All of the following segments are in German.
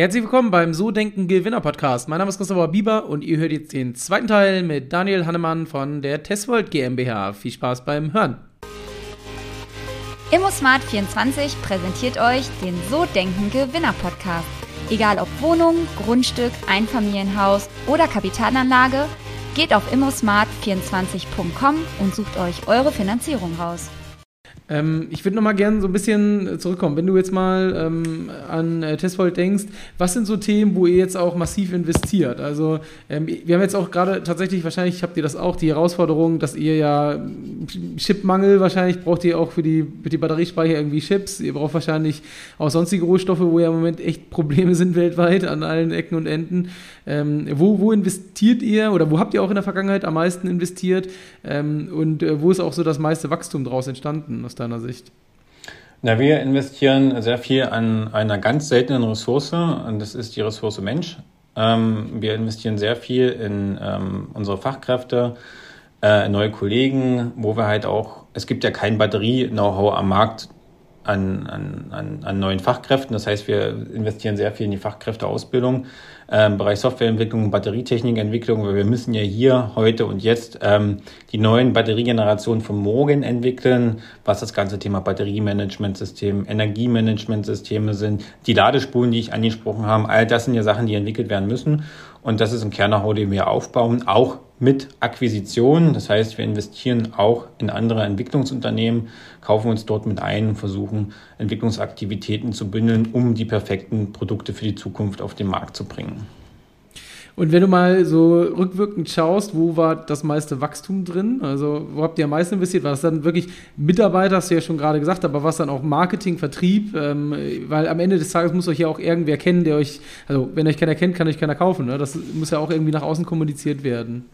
Herzlich willkommen beim So Denken Gewinner Podcast. Mein Name ist Christopher Bieber und ihr hört jetzt den zweiten Teil mit Daniel Hannemann von der Testworld GmbH. Viel Spaß beim Hören. ImmoSmart24 präsentiert euch den So Denken Gewinner Podcast. Egal ob Wohnung, Grundstück, Einfamilienhaus oder Kapitalanlage, geht auf immosmart24.com und sucht euch eure Finanzierung raus. Ähm, ich würde noch mal gerne so ein bisschen zurückkommen. Wenn du jetzt mal ähm, an äh, Testvolt denkst, was sind so Themen, wo ihr jetzt auch massiv investiert? Also ähm, wir haben jetzt auch gerade tatsächlich, wahrscheinlich habt ihr das auch, die Herausforderung, dass ihr ja Chipmangel wahrscheinlich braucht ihr auch für die, für die Batteriespeicher irgendwie Chips. Ihr braucht wahrscheinlich auch sonstige Rohstoffe, wo ja im Moment echt Probleme sind weltweit an allen Ecken und Enden. Ähm, wo, wo investiert ihr oder wo habt ihr auch in der Vergangenheit am meisten investiert? Ähm, und äh, wo ist auch so das meiste Wachstum daraus entstanden aus deiner Sicht? Na, wir investieren sehr viel an einer ganz seltenen Ressource und das ist die Ressource Mensch. Ähm, wir investieren sehr viel in ähm, unsere Fachkräfte, äh, neue Kollegen, wo wir halt auch, es gibt ja kein Batterie-Know-how am Markt an, an, an neuen Fachkräften. Das heißt, wir investieren sehr viel in die Fachkräfteausbildung ähm, Bereich Softwareentwicklung, Batterietechnikentwicklung, weil wir müssen ja hier, heute und jetzt ähm, die neuen Batteriegenerationen von morgen entwickeln, was das ganze Thema Batteriemanagementsystem, Energiemanagementsysteme sind, die Ladespulen, die ich angesprochen habe, all das sind ja Sachen, die entwickelt werden müssen. Und das ist ein Kernerhau, den wir aufbauen, auch mit Akquisitionen. Das heißt, wir investieren auch in andere Entwicklungsunternehmen, kaufen uns dort mit ein und versuchen, Entwicklungsaktivitäten zu bündeln, um die perfekten Produkte für die Zukunft auf den Markt zu bringen. Und wenn du mal so rückwirkend schaust, wo war das meiste Wachstum drin? Also, wo habt ihr am meisten investiert? War das dann wirklich Mitarbeiter, hast du ja schon gerade gesagt, aber was dann auch Marketing, Vertrieb? Ähm, weil am Ende des Tages muss euch ja auch irgendwer kennen, der euch, also, wenn euch keiner kennt, kann euch keiner kaufen. Ne? Das muss ja auch irgendwie nach außen kommuniziert werden.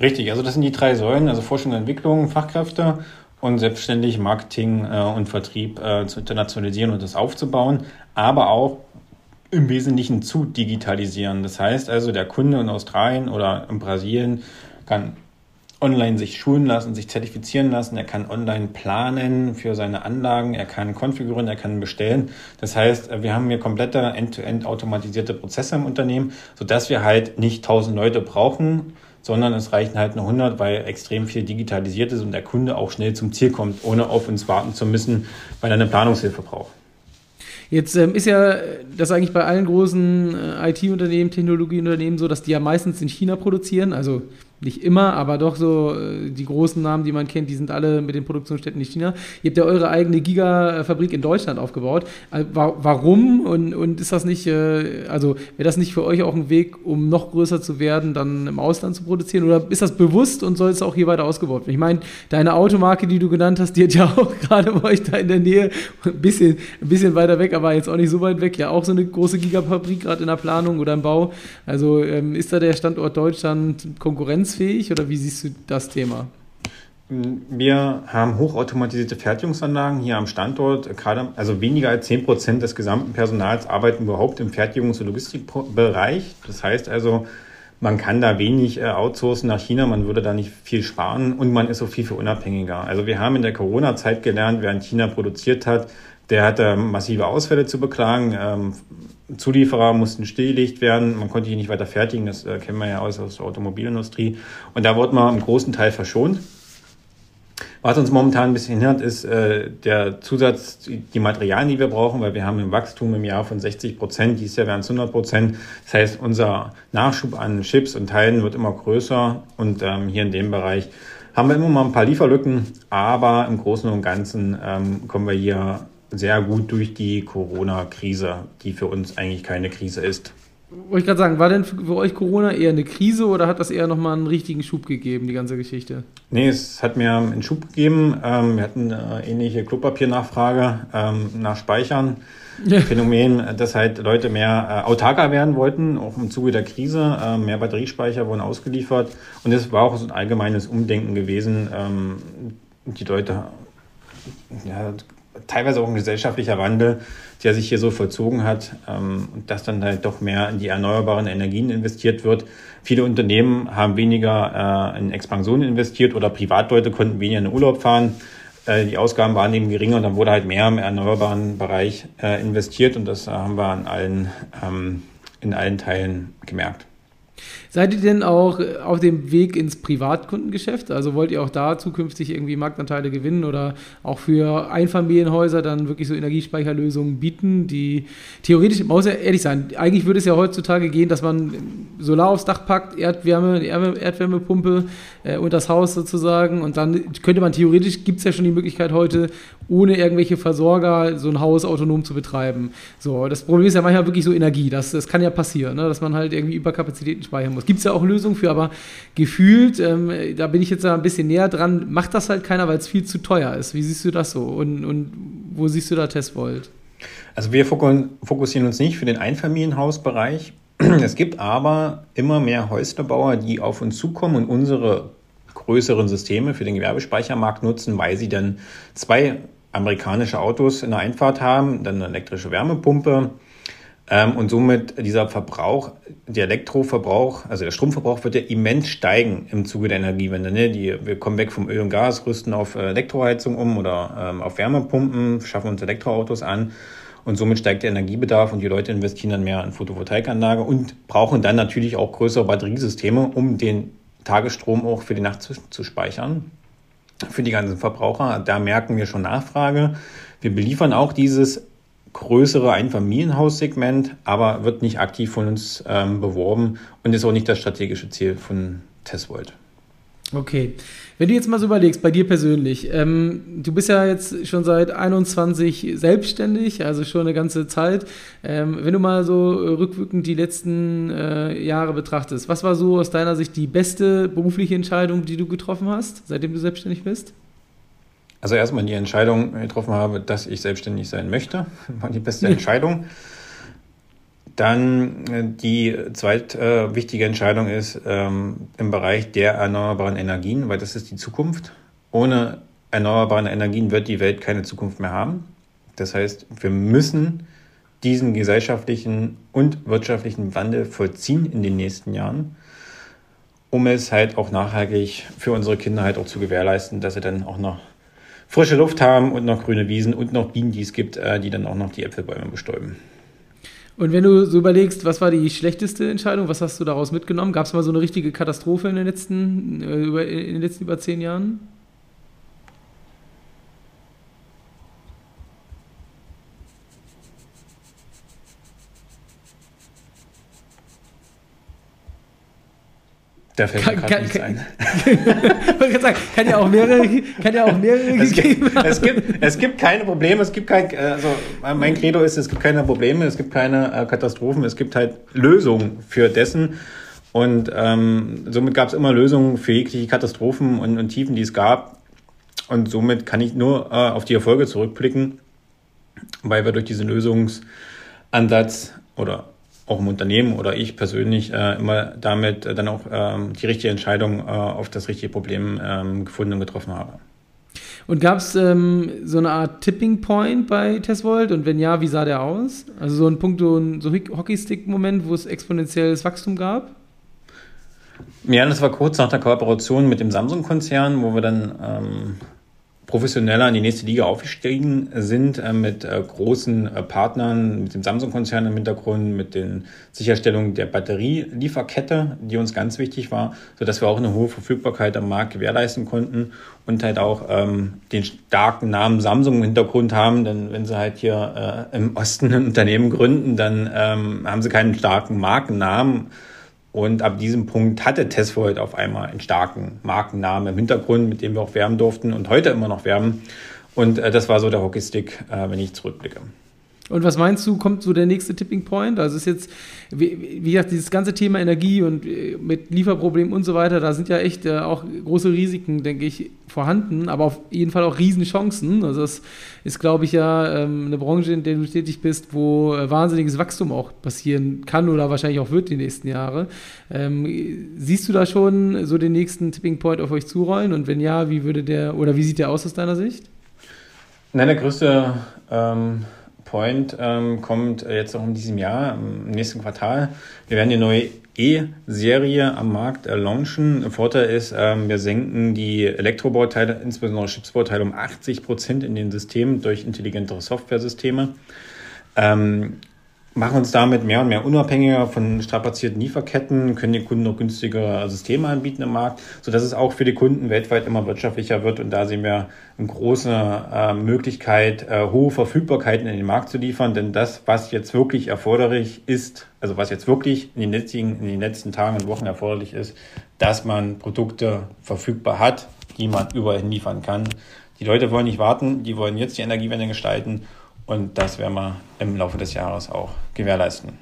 Richtig, also das sind die drei Säulen, also Forschung und Entwicklung, Fachkräfte und selbstständig Marketing äh, und Vertrieb äh, zu internationalisieren und das aufzubauen, aber auch im Wesentlichen zu digitalisieren. Das heißt also, der Kunde in Australien oder in Brasilien kann online sich schulen lassen, sich zertifizieren lassen, er kann online planen für seine Anlagen, er kann konfigurieren, er kann bestellen. Das heißt, wir haben hier komplette end-to-end -end automatisierte Prozesse im Unternehmen, sodass wir halt nicht tausend Leute brauchen, sondern es reichen halt nur 100, weil extrem viel digitalisiert ist und der Kunde auch schnell zum Ziel kommt, ohne auf uns warten zu müssen, weil er eine Planungshilfe braucht. Jetzt ähm, ist ja das eigentlich bei allen großen äh, IT-Unternehmen, Technologieunternehmen so, dass die ja meistens in China produzieren. Also nicht immer, aber doch so äh, die großen Namen, die man kennt, die sind alle mit den Produktionsstätten in China. Ihr habt ja eure eigene Gigafabrik in Deutschland aufgebaut. Äh, warum und, und ist das nicht, äh, also wäre das nicht für euch auch ein Weg, um noch größer zu werden, dann im Ausland zu produzieren? Oder ist das bewusst und soll es auch hier weiter ausgebaut werden? Ich meine, deine Automarke, die du genannt hast, die hat ja auch gerade bei euch da in der Nähe, ein bisschen, ein bisschen weiter weg, aber jetzt auch nicht so weit weg, ja auch so eine große Gigafabrik gerade in der Planung oder im Bau. Also ähm, ist da der Standort Deutschland Konkurrenz? Konkurrenzfähig oder wie siehst du das Thema? Wir haben hochautomatisierte Fertigungsanlagen hier am Standort. Gerade, also weniger als 10 Prozent des gesamten Personals arbeiten überhaupt im Fertigungs- und Logistikbereich. Das heißt also, man kann da wenig äh, outsourcen nach China, man würde da nicht viel sparen und man ist so viel, viel unabhängiger. Also wir haben in der Corona-Zeit gelernt, in China produziert hat, der hatte massive Ausfälle zu beklagen. Ähm, Zulieferer mussten stillgelegt werden, man konnte die nicht weiter fertigen, das äh, kennen wir ja aus, aus der Automobilindustrie. Und da wurde man im großen Teil verschont. Was uns momentan ein bisschen hindert, ist äh, der Zusatz, die Materialien, die wir brauchen, weil wir haben ein Wachstum im Jahr von 60 Prozent, dieses Jahr wären es 100 Prozent. Das heißt, unser Nachschub an Chips und Teilen wird immer größer und ähm, hier in dem Bereich haben wir immer mal ein paar Lieferlücken, aber im Großen und Ganzen ähm, kommen wir hier sehr gut durch die Corona-Krise, die für uns eigentlich keine Krise ist. Wollte ich gerade sagen, war denn für euch Corona eher eine Krise oder hat das eher nochmal einen richtigen Schub gegeben, die ganze Geschichte? Nee, es hat mir einen Schub gegeben. Ähm, wir hatten eine ähnliche Klopapiernachfrage ähm, nach Speichern. Ja. Phänomen, dass halt Leute mehr äh, autarker werden wollten, auch im Zuge der Krise. Äh, mehr Batteriespeicher wurden ausgeliefert. Und es war auch so ein allgemeines Umdenken gewesen. Ähm, die Leute ja, teilweise auch ein gesellschaftlicher Wandel, der sich hier so vollzogen hat ähm, und dass dann halt doch mehr in die erneuerbaren Energien investiert wird. Viele Unternehmen haben weniger äh, in Expansion investiert oder Privatleute konnten weniger in den Urlaub fahren. äh, die Ausgaben waren eben geringer und dann wurde halt mehr im erneuerbaren Bereich äh, investiert und das haben wir an allen, ähm, in allen Teilen gemerkt. Seid ihr denn auch auf dem Weg ins Privatkundengeschäft? Also wollt ihr auch da zukünftig irgendwie Marktanteile gewinnen oder auch für Einfamilienhäuser dann wirklich so Energiespeicherlösungen bieten, die theoretisch, man muss ja ehrlich sein, eigentlich würde es ja heutzutage gehen, dass man Solar aufs Dach packt, Erdwärme, Erdwärmepumpe äh, und das Haus sozusagen und dann könnte man theoretisch, gibt es ja schon die Möglichkeit heute, ohne irgendwelche Versorger so ein Haus autonom zu betreiben. So, das Problem ist ja manchmal wirklich so Energie, das, das kann ja passieren, ne? dass man halt irgendwie Überkapazitäten speichern muss. Gibt es ja auch Lösungen für, aber gefühlt, ähm, da bin ich jetzt ein bisschen näher dran, macht das halt keiner, weil es viel zu teuer ist. Wie siehst du das so? Und, und wo siehst du da Testvolt? Also wir fokussieren uns nicht für den Einfamilienhausbereich. Es gibt aber immer mehr Häuslerbauer, die auf uns zukommen und unsere größeren Systeme für den Gewerbespeichermarkt nutzen, weil sie dann zwei amerikanische Autos in der Einfahrt haben, dann eine elektrische Wärmepumpe, und somit dieser Verbrauch, der Elektroverbrauch, also der Stromverbrauch wird ja immens steigen im Zuge der Energiewende. Ne? Die, wir kommen weg vom Öl und Gas, rüsten auf äh, Elektroheizung um oder ähm, auf Wärmepumpen, schaffen uns Elektroautos an. Und somit steigt der Energiebedarf und die Leute investieren dann mehr in Photovoltaikanlage und brauchen dann natürlich auch größere Batteriesysteme, um den Tagesstrom auch für die Nacht zu, zu speichern. Für die ganzen Verbraucher. Da merken wir schon Nachfrage. Wir beliefern auch dieses größere Einfamilienhaussegment, aber wird nicht aktiv von uns ähm, beworben und ist auch nicht das strategische Ziel von Tesvolt. Okay. Wenn du jetzt mal so überlegst, bei dir persönlich, ähm, du bist ja jetzt schon seit 21 selbstständig, also schon eine ganze Zeit. Ähm, wenn du mal so rückwirkend die letzten äh, Jahre betrachtest, was war so aus deiner Sicht die beste berufliche Entscheidung, die du getroffen hast, seitdem du selbstständig bist? Also erstmal die Entscheidung getroffen habe, dass ich selbstständig sein möchte, war die beste Entscheidung. Dann äh, die zweite äh, wichtige Entscheidung ist ähm, im Bereich der erneuerbaren Energien, weil das ist die Zukunft. Ohne erneuerbare Energien wird die Welt keine Zukunft mehr haben. Das heißt, wir müssen diesen gesellschaftlichen und wirtschaftlichen Wandel vollziehen in den nächsten Jahren, um es halt auch nachhaltig für unsere Kinder halt auch zu gewährleisten, dass sie dann auch noch frische Luft haben und noch grüne Wiesen und noch Bienen, die es gibt, äh, die dann auch noch die Äpfelbäume bestäuben. Und wenn du so überlegst, was war die schlechteste Entscheidung, was hast du daraus mitgenommen? Gab es mal so eine richtige Katastrophe in den letzten, äh, in den letzten über zehn Jahren? Da fällt kann, mir gerade nichts ein. kann, sagen, kann ja auch mehrere, kann ja auch mehrere es gibt, es gibt, es gibt keine Probleme, es gibt kein, also mein Credo ist, es gibt keine Probleme, es gibt keine äh, Katastrophen, es gibt halt Lösungen für dessen. Und ähm, somit gab es immer Lösungen für jegliche Katastrophen und, und Tiefen, die es gab. Und somit kann ich nur äh, auf die Erfolge zurückblicken, weil wir durch diesen Lösungsansatz oder auch im Unternehmen oder ich persönlich äh, immer damit äh, dann auch ähm, die richtige Entscheidung äh, auf das richtige Problem ähm, gefunden und getroffen habe. Und gab es ähm, so eine Art Tipping Point bei Tesvolt? Und wenn ja, wie sah der aus? Also so ein Punkt, so ein so Hockeystick-Moment, wo es exponentielles Wachstum gab? Ja, das war kurz nach der Kooperation mit dem Samsung-Konzern, wo wir dann ähm, professioneller in die nächste Liga aufgestiegen sind äh, mit äh, großen äh, Partnern, mit dem Samsung-Konzern im Hintergrund, mit den Sicherstellungen der Batterielieferkette, die uns ganz wichtig war, sodass wir auch eine hohe Verfügbarkeit am Markt gewährleisten konnten und halt auch ähm, den starken Namen Samsung im Hintergrund haben, denn wenn sie halt hier äh, im Osten ein Unternehmen gründen, dann ähm, haben sie keinen starken Markennamen und ab diesem Punkt hatte Tesvolt auf einmal einen starken Markennamen im Hintergrund, mit dem wir auch werben durften und heute immer noch werben. Und äh, das war so der Hockeystick, äh, wenn ich zurückblicke. Und was meinst du, kommt so der nächste Tipping Point? Also ist jetzt, wie, wie gesagt, dieses ganze Thema Energie und äh, mit Lieferproblemen und so weiter, da sind ja echt äh, auch große Risiken, denke ich, vorhanden, aber auf jeden Fall auch Riesenchancen. Also das ist, glaube ich, ja ähm, eine Branche, in der du tätig bist, wo äh, wahnsinniges Wachstum auch passieren kann oder wahrscheinlich auch wird die nächsten Jahre. Ähm, siehst du da schon so den nächsten Tipping Point auf euch zurollen? Und wenn ja, wie würde der oder wie sieht der aus aus deiner Sicht? Nein, der größte ähm Point ähm, kommt jetzt auch in diesem Jahr, im nächsten Quartal. Wir werden die neue E-Serie am Markt äh, launchen. Vorteil ist, ähm, wir senken die Elektrobauteile, insbesondere Chipsbauteile, um 80 Prozent in den Systemen durch intelligentere Software-Systeme. Ähm, machen uns damit mehr und mehr unabhängiger von strapazierten Lieferketten, können den Kunden noch günstigere Systeme anbieten im Markt, sodass es auch für die Kunden weltweit immer wirtschaftlicher wird. Und da sehen wir eine große äh, Möglichkeit, äh, hohe Verfügbarkeiten in den Markt zu liefern. Denn das, was jetzt wirklich erforderlich ist, also was jetzt wirklich in den letzten, in den letzten Tagen und Wochen erforderlich ist, dass man Produkte verfügbar hat, die man überall liefern kann. Die Leute wollen nicht warten, die wollen jetzt die Energiewende gestalten und das werden wir im Laufe des Jahres auch gewährleisten.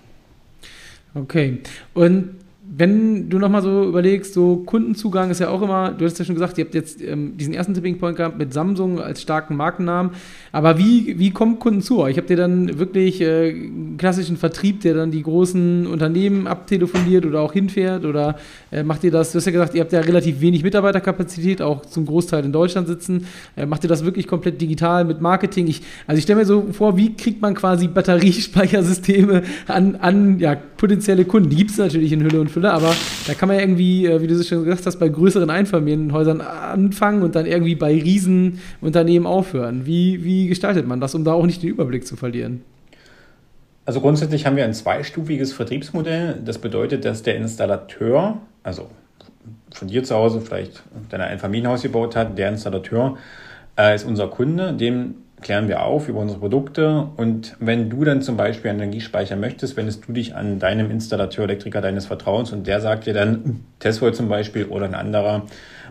Okay. Und wenn du nochmal so überlegst, so Kundenzugang ist ja auch immer, du hast ja schon gesagt, ihr habt jetzt ähm, diesen ersten Tipping Point gehabt mit Samsung als starken Markennamen. Aber wie, wie kommen Kunden zu euch? Habt ihr dann wirklich äh, klassischen Vertrieb, der dann die großen Unternehmen abtelefoniert oder auch hinfährt? Oder äh, macht ihr das, du hast ja gesagt, ihr habt ja relativ wenig Mitarbeiterkapazität, auch zum Großteil in Deutschland sitzen. Äh, macht ihr das wirklich komplett digital mit Marketing? Ich, also ich stelle mir so vor, wie kriegt man quasi Batteriespeichersysteme an, an ja, potenzielle Kunden? Die gibt es natürlich in Hülle und Fülle, aber da kann man irgendwie, äh, wie du schon gesagt hast, bei größeren Einfamilienhäusern anfangen und dann irgendwie bei Riesenunternehmen aufhören. Wie, wie gestaltet man das, um da auch nicht den Überblick zu verlieren? Also grundsätzlich haben wir ein zweistufiges Vertriebsmodell. Das bedeutet, dass der Installateur, also von dir zu Hause vielleicht dein Einfamilienhaus gebaut hat, der Installateur äh, ist unser Kunde, dem klären wir auf über unsere Produkte und wenn du dann zum Beispiel einen Energiespeicher möchtest, wendest du dich an deinem Installateur, Elektriker deines Vertrauens und der sagt dir dann, Tesla zum Beispiel oder ein anderer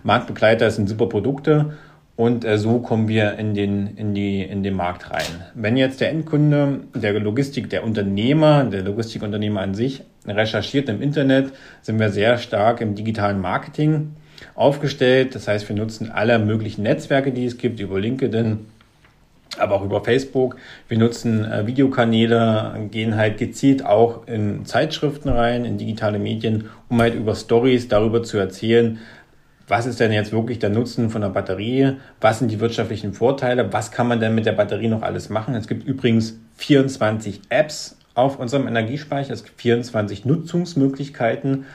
Marktbegleiter, das sind super Produkte und äh, so kommen wir in den, in, die, in den Markt rein. Wenn jetzt der Endkunde, der Logistik, der Unternehmer, der Logistikunternehmer an sich recherchiert im Internet, sind wir sehr stark im digitalen Marketing aufgestellt. Das heißt, wir nutzen alle möglichen Netzwerke, die es gibt, über LinkedIn, aber auch über Facebook. Wir nutzen äh, Videokanäle, gehen halt gezielt auch in Zeitschriften rein, in digitale Medien, um halt über Stories darüber zu erzählen, was ist denn jetzt wirklich der Nutzen von der Batterie? Was sind die wirtschaftlichen Vorteile? Was kann man denn mit der Batterie noch alles machen? Es gibt übrigens 24 Apps auf unserem Energiespeicher. Es gibt 24 Nutzungsmöglichkeiten,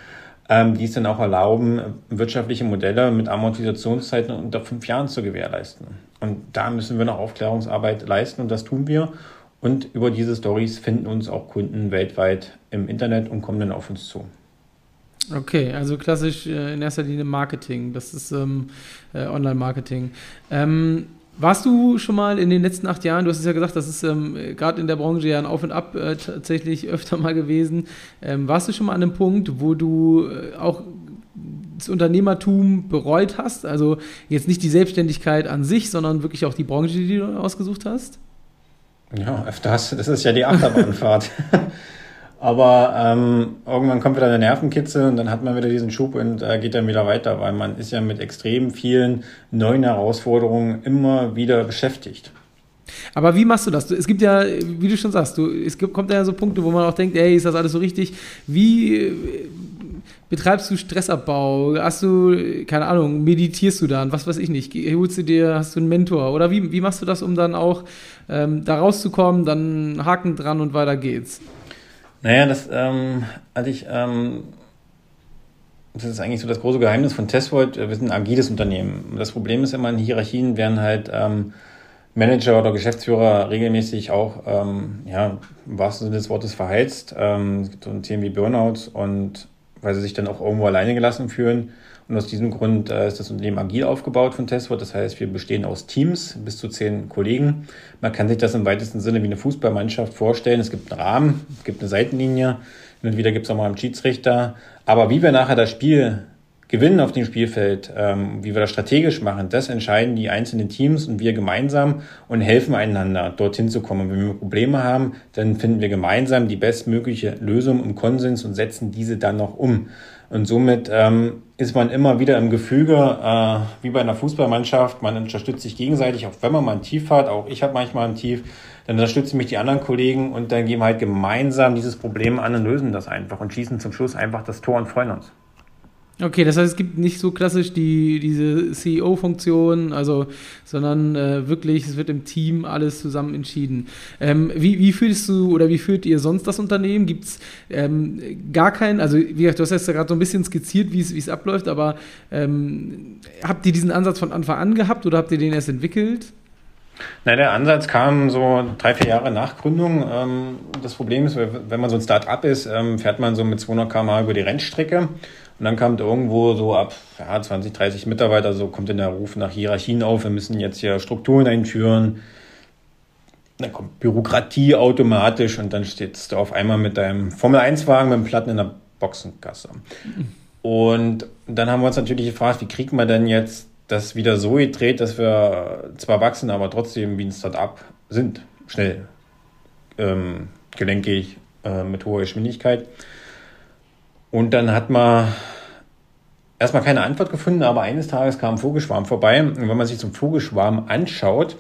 ähm, die es dann auch erlauben, wirtschaftliche Modelle mit Amortisationszeiten unter fünf Jahren zu gewährleisten. Und da müssen wir noch Aufklärungsarbeit leisten und das tun wir. Und über diese Stories finden uns auch Kunden weltweit im Internet und kommen dann auf uns zu. Okay, also klassisch äh, in erster Linie Marketing. Das ist ähm, äh, Online-Marketing. Ähm, warst du schon mal in den letzten acht Jahren, du hast es ja gesagt, das ist ähm, gerade in der Branche ja ein Auf und Ab äh, tatsächlich öfter mal gewesen. Ähm, warst du schon mal an einem Punkt, wo du äh, auch das Unternehmertum bereut hast? Also jetzt nicht die Selbstständigkeit an sich, sondern wirklich auch die Branche, die du ausgesucht hast? Ja, öfters. Das ist ja die Achterbahnfahrt. Aber ähm, irgendwann kommt wieder der Nervenkitzel und dann hat man wieder diesen Schub und äh, geht dann wieder weiter, weil man ist ja mit extrem vielen neuen Herausforderungen immer wieder beschäftigt. Aber wie machst du das? Es gibt ja, wie du schon sagst, du, es gibt, kommt ja so Punkte, wo man auch denkt, ey, ist das alles so richtig? Wie äh, betreibst du Stressabbau? Hast du, keine Ahnung, meditierst du dann? Was weiß ich nicht? Holst du dir, hast du einen Mentor? Oder wie, wie machst du das, um dann auch ähm, da rauszukommen, dann Haken dran und weiter geht's? Naja, das ähm, hatte ich, ähm, das ist eigentlich so das große Geheimnis von Testvolt. Wir sind ein agiles Unternehmen. Das Problem ist immer, in Hierarchien werden halt ähm, Manager oder Geschäftsführer regelmäßig auch, ähm, ja, im wahrsten Sinne des Wortes verheizt. Ähm, es gibt so Themen wie Burnouts und weil sie sich dann auch irgendwo alleine gelassen fühlen. Und aus diesem Grund äh, ist das Unternehmen agil aufgebaut von Testwort. Das heißt, wir bestehen aus Teams, bis zu zehn Kollegen. Man kann sich das im weitesten Sinne wie eine Fußballmannschaft vorstellen. Es gibt einen Rahmen, es gibt eine Seitenlinie. Hin und wieder gibt es auch mal einen Schiedsrichter. Aber wie wir nachher das Spiel gewinnen auf dem Spielfeld, ähm, wie wir das strategisch machen, das entscheiden die einzelnen Teams und wir gemeinsam und helfen einander, dorthin zu kommen. Und wenn wir Probleme haben, dann finden wir gemeinsam die bestmögliche Lösung im Konsens und setzen diese dann noch um. Und somit ähm, ist man immer wieder im Gefüge, äh, wie bei einer Fußballmannschaft. Man unterstützt sich gegenseitig, auch wenn man mal ein Tief hat. Auch ich habe manchmal ein Tief. Dann unterstützen mich die anderen Kollegen und dann gehen wir halt gemeinsam dieses Problem an und lösen das einfach und schießen zum Schluss einfach das Tor und freuen uns. Okay, das heißt, es gibt nicht so klassisch die, diese CEO-Funktion, also, sondern äh, wirklich, es wird im Team alles zusammen entschieden. Ähm, wie, wie fühlst du oder wie führt ihr sonst das Unternehmen? Gibt es ähm, gar keinen, also wie gesagt, du hast jetzt ja gerade so ein bisschen skizziert, wie es abläuft, aber ähm, habt ihr diesen Ansatz von Anfang an gehabt oder habt ihr den erst entwickelt? Na, der Ansatz kam so drei, vier Jahre nach Gründung. Ähm, das Problem ist, wenn man so ein Start-up ist, ähm, fährt man so mit 200 km über die Rennstrecke und dann kommt irgendwo so ab ja, 20, 30 Mitarbeiter, so kommt in der Ruf nach Hierarchien auf, wir müssen jetzt hier Strukturen einführen. Dann kommt Bürokratie automatisch und dann stehst du auf einmal mit deinem Formel-1-Wagen mit dem Platten in der Boxengasse. Und dann haben wir uns natürlich gefragt, wie kriegt man denn jetzt das wieder so gedreht, dass wir zwar wachsen, aber trotzdem wie ein Start-up sind. Schnell, ähm, gelenkig, äh, mit hoher Geschwindigkeit. Und dann hat man erstmal keine Antwort gefunden, aber eines Tages kam ein Vogelschwarm vorbei. Und wenn man sich zum Vogelschwarm anschaut,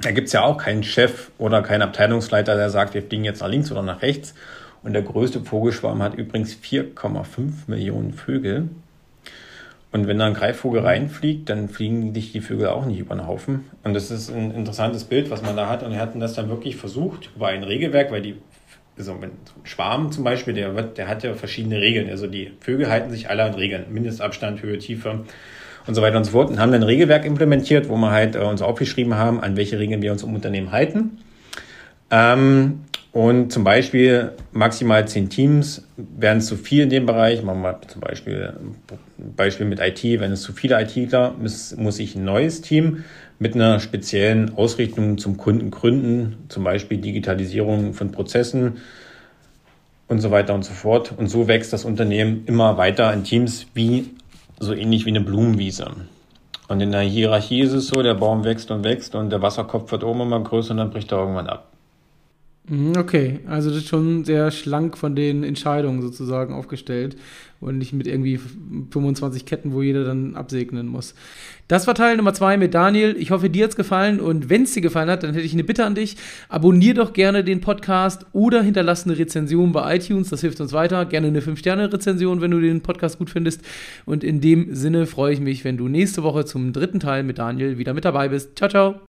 da gibt es ja auch keinen Chef oder keinen Abteilungsleiter, der sagt, wir fliegen jetzt nach links oder nach rechts. Und der größte Vogelschwarm hat übrigens 4,5 Millionen Vögel. Und wenn da ein Greifvogel reinfliegt, dann fliegen dich die Vögel auch nicht über den Haufen. Und das ist ein interessantes Bild, was man da hat. Und wir hatten das dann wirklich versucht über ein Regelwerk, weil die also wenn Schwarm zum Beispiel, der, wird, der hat ja verschiedene Regeln. Also die Vögel halten sich alle an Regeln. Mindestabstand, Höhe, Tiefe und so weiter und so fort. Und haben dann ein Regelwerk implementiert, wo wir halt äh, uns aufgeschrieben haben, an welche Regeln wir uns im Unternehmen halten. Ähm, und zum Beispiel maximal zehn Teams. Wären es zu viel in dem Bereich, machen wir zum Beispiel Beispiel mit IT, wenn es zu viele ITler, muss, muss ich ein neues Team mit einer speziellen Ausrichtung zum Kunden gründen, zum Beispiel Digitalisierung von Prozessen und so weiter und so fort. Und so wächst das Unternehmen immer weiter in Teams wie so ähnlich wie eine Blumenwiese. Und in der Hierarchie ist es so, der Baum wächst und wächst und der Wasserkopf wird oben immer größer und dann bricht er irgendwann ab. Mhm, okay, also das ist schon sehr schlank von den Entscheidungen sozusagen aufgestellt und nicht mit irgendwie 25 Ketten, wo jeder dann absegnen muss. Das war Teil Nummer zwei mit Daniel. Ich hoffe, dir hat's gefallen und wenn es dir gefallen hat, dann hätte ich eine Bitte an dich. Abonnier doch gerne den Podcast oder hinterlass eine Rezension bei iTunes, das hilft uns weiter. Gerne eine 5-Sterne-Rezension, wenn du den Podcast gut findest. Und in dem Sinne freue ich mich, wenn du nächste Woche zum dritten Teil mit Daniel wieder mit dabei bist. Ciao, ciao.